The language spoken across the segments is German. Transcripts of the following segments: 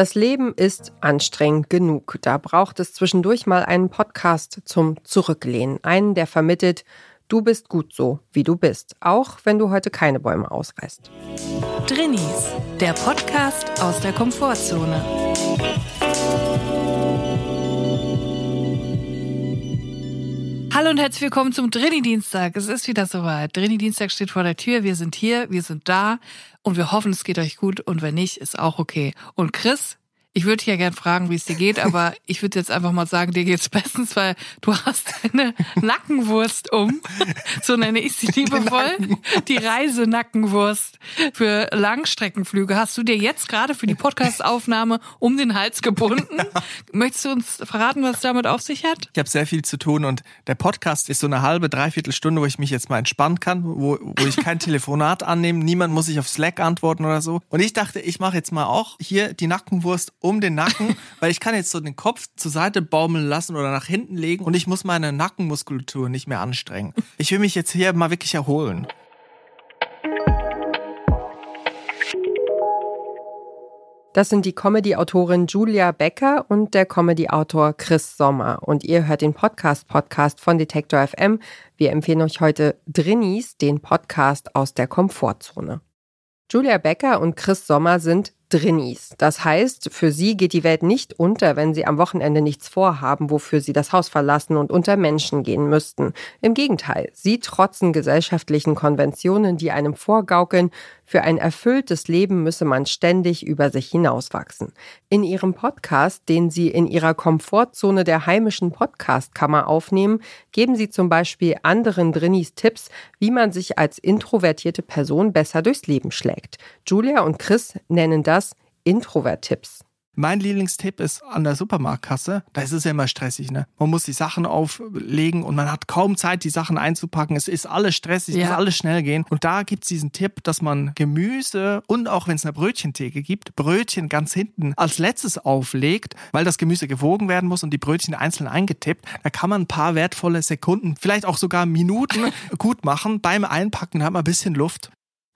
Das Leben ist anstrengend genug. Da braucht es zwischendurch mal einen Podcast zum Zurücklehnen. Einen, der vermittelt, du bist gut so, wie du bist. Auch wenn du heute keine Bäume ausreißt. Drinnies, der Podcast aus der Komfortzone. Hallo und herzlich willkommen zum Drini-Dienstag. Es ist wieder soweit. Drini-Dienstag steht vor der Tür. Wir sind hier, wir sind da und wir hoffen, es geht euch gut. Und wenn nicht, ist auch okay. Und Chris, ich würde dich ja gern fragen, wie es dir geht, aber ich würde jetzt einfach mal sagen, dir geht's bestens, weil du hast eine Nackenwurst um. So nenne ich sie liebevoll. Die Reisenackenwurst für Langstreckenflüge hast du dir jetzt gerade für die Podcastaufnahme um den Hals gebunden. Möchtest du uns verraten, was damit auf sich hat? Ich habe sehr viel zu tun und der Podcast ist so eine halbe, dreiviertel Stunde, wo ich mich jetzt mal entspannen kann, wo, wo ich kein Telefonat annehme. Niemand muss sich auf Slack antworten oder so. Und ich dachte, ich mache jetzt mal auch hier die Nackenwurst um den Nacken, weil ich kann jetzt so den Kopf zur Seite baumeln lassen oder nach hinten legen und ich muss meine Nackenmuskulatur nicht mehr anstrengen. Ich will mich jetzt hier mal wirklich erholen. Das sind die Comedy-Autorin Julia Becker und der Comedy-Autor Chris Sommer. Und ihr hört den Podcast-Podcast von Detektor FM. Wir empfehlen euch heute Drinnies, den Podcast aus der Komfortzone. Julia Becker und Chris Sommer sind Drinnies. Das heißt, für sie geht die Welt nicht unter, wenn sie am Wochenende nichts vorhaben, wofür sie das Haus verlassen und unter Menschen gehen müssten. Im Gegenteil, sie trotzen gesellschaftlichen Konventionen, die einem vorgaukeln, für ein erfülltes Leben müsse man ständig über sich hinauswachsen. In ihrem Podcast, den sie in ihrer Komfortzone der heimischen Podcastkammer aufnehmen, geben sie zum Beispiel anderen Drinnies Tipps, wie man sich als introvertierte Person besser durchs Leben schlägt. Julia und Chris nennen das Introvert-Tipps. Mein Lieblingstipp ist an der Supermarktkasse. Da ist es ja immer stressig, ne? Man muss die Sachen auflegen und man hat kaum Zeit, die Sachen einzupacken. Es ist alles stressig, es muss alles schnell gehen. Und da gibt es diesen Tipp, dass man Gemüse und auch wenn es eine Brötchentheke gibt, Brötchen ganz hinten als letztes auflegt, weil das Gemüse gewogen werden muss und die Brötchen einzeln eingetippt. Da kann man ein paar wertvolle Sekunden, vielleicht auch sogar Minuten gut machen. Beim Einpacken hat man ein bisschen Luft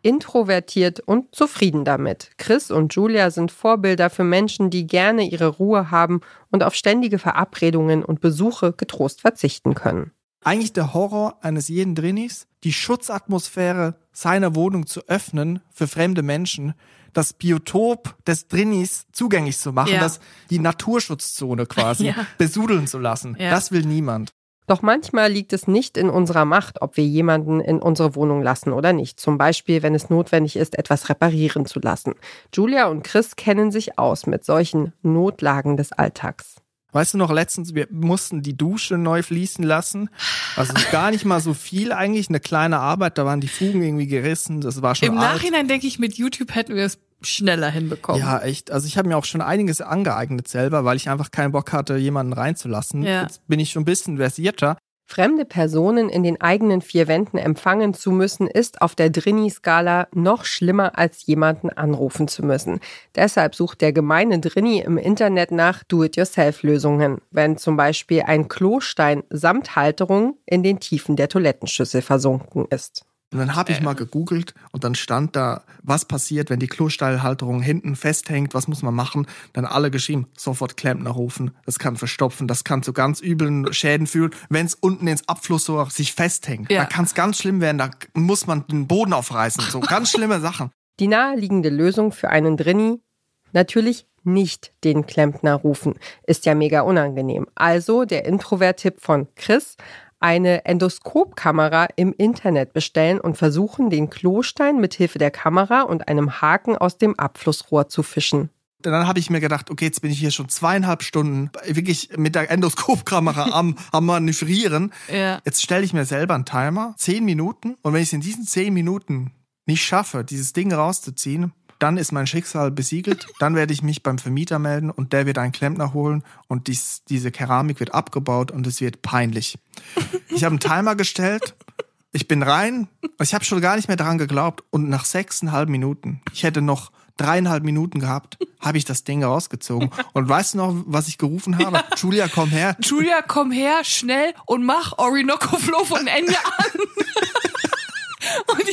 introvertiert und zufrieden damit. Chris und Julia sind Vorbilder für Menschen, die gerne ihre Ruhe haben und auf ständige Verabredungen und Besuche getrost verzichten können. Eigentlich der Horror eines jeden Drinnies, die Schutzatmosphäre seiner Wohnung zu öffnen für fremde Menschen, das Biotop des Drinnies zugänglich zu machen, ja. das die Naturschutzzone quasi ja. besudeln zu lassen. Ja. Das will niemand. Doch manchmal liegt es nicht in unserer Macht, ob wir jemanden in unsere Wohnung lassen oder nicht. Zum Beispiel, wenn es notwendig ist, etwas reparieren zu lassen. Julia und Chris kennen sich aus mit solchen Notlagen des Alltags. Weißt du noch, letztens, wir mussten die Dusche neu fließen lassen. Also gar nicht mal so viel eigentlich, eine kleine Arbeit, da waren die Fugen irgendwie gerissen, das war schon Im alt. Nachhinein denke ich, mit YouTube hätten wir es schneller hinbekommen. Ja, echt. Also ich habe mir auch schon einiges angeeignet selber, weil ich einfach keinen Bock hatte, jemanden reinzulassen. Ja. Jetzt bin ich schon ein bisschen versierter. Fremde Personen in den eigenen vier Wänden empfangen zu müssen, ist auf der Drini-Skala noch schlimmer, als jemanden anrufen zu müssen. Deshalb sucht der gemeine Drini im Internet nach Do-it-yourself-Lösungen, wenn zum Beispiel ein Klostein samt Halterung in den Tiefen der Toilettenschüssel versunken ist. Und dann habe ich mal gegoogelt und dann stand da, was passiert, wenn die Klostallhalterung hinten festhängt, was muss man machen? Dann alle geschrieben, sofort Klempner rufen, das kann verstopfen, das kann zu ganz üblen Schäden führen, wenn es unten ins Abflussrohr sich festhängt. Ja. Da kann es ganz schlimm werden, da muss man den Boden aufreißen, so ganz schlimme Sachen. Die naheliegende Lösung für einen Drini? Natürlich nicht den Klempner rufen. Ist ja mega unangenehm. Also der Introvert-Tipp von Chris eine Endoskopkamera im Internet bestellen und versuchen, den Klostein mit Hilfe der Kamera und einem Haken aus dem Abflussrohr zu fischen. Dann habe ich mir gedacht, okay, jetzt bin ich hier schon zweieinhalb Stunden wirklich mit der Endoskopkamera am, am Manövrieren. Ja. Jetzt stelle ich mir selber einen Timer, zehn Minuten. Und wenn ich es in diesen zehn Minuten nicht schaffe, dieses Ding rauszuziehen, dann ist mein Schicksal besiegelt. Dann werde ich mich beim Vermieter melden und der wird einen Klempner holen und dies, diese Keramik wird abgebaut und es wird peinlich. Ich habe einen Timer gestellt. Ich bin rein. Ich habe schon gar nicht mehr daran geglaubt. Und nach sechseinhalb Minuten, ich hätte noch dreieinhalb Minuten gehabt, habe ich das Ding rausgezogen. Und weißt du noch, was ich gerufen habe? Ja. Julia, komm her. Julia, komm her, schnell und mach Orinoco Flow von Ende an.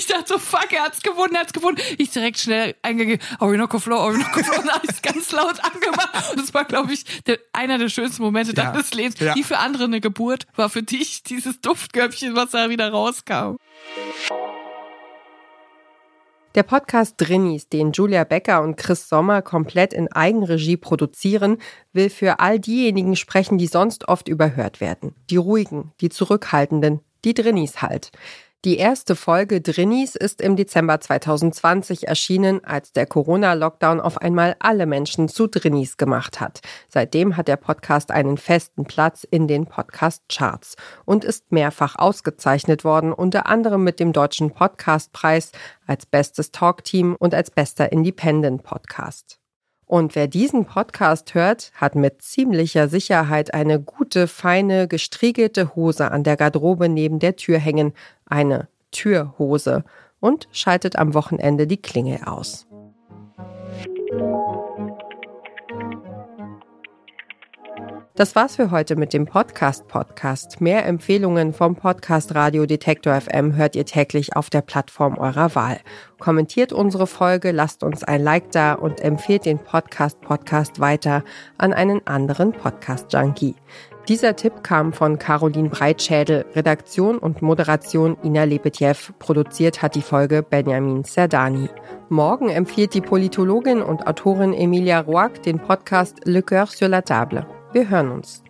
Ich dachte so, fuck, er hat's gewonnen, er hat's gewonnen. Ich direkt schnell eingegeben, Orinoco Flow, Orinoco Flow, und habe ich ganz laut angemacht. Und das war, glaube ich, der, einer der schönsten Momente ja. deines Lebens. Ja. Die für andere eine Geburt war für dich dieses Duftköpfchen, was da wieder rauskam. Der Podcast Drinnies, den Julia Becker und Chris Sommer komplett in Eigenregie produzieren, will für all diejenigen sprechen, die sonst oft überhört werden. Die ruhigen, die zurückhaltenden, die Drinnies halt. Die erste Folge Drinnies ist im Dezember 2020 erschienen, als der Corona-Lockdown auf einmal alle Menschen zu Drinnies gemacht hat. Seitdem hat der Podcast einen festen Platz in den Podcast-Charts und ist mehrfach ausgezeichnet worden, unter anderem mit dem Deutschen Podcastpreis als bestes Talkteam und als bester Independent-Podcast. Und wer diesen Podcast hört, hat mit ziemlicher Sicherheit eine gute, feine, gestriegelte Hose an der Garderobe neben der Tür hängen, eine Türhose, und schaltet am Wochenende die Klingel aus. Das war's für heute mit dem Podcast Podcast. Mehr Empfehlungen vom Podcast Radio Detektor FM hört ihr täglich auf der Plattform eurer Wahl. Kommentiert unsere Folge, lasst uns ein Like da und empfehlt den Podcast Podcast weiter an einen anderen Podcast Junkie. Dieser Tipp kam von Caroline Breitschädel, Redaktion und Moderation Ina Lepetjew, produziert hat die Folge Benjamin Serdani. Morgen empfiehlt die Politologin und Autorin Emilia Roark den Podcast Le Coeur sur la Table. Wir hören uns.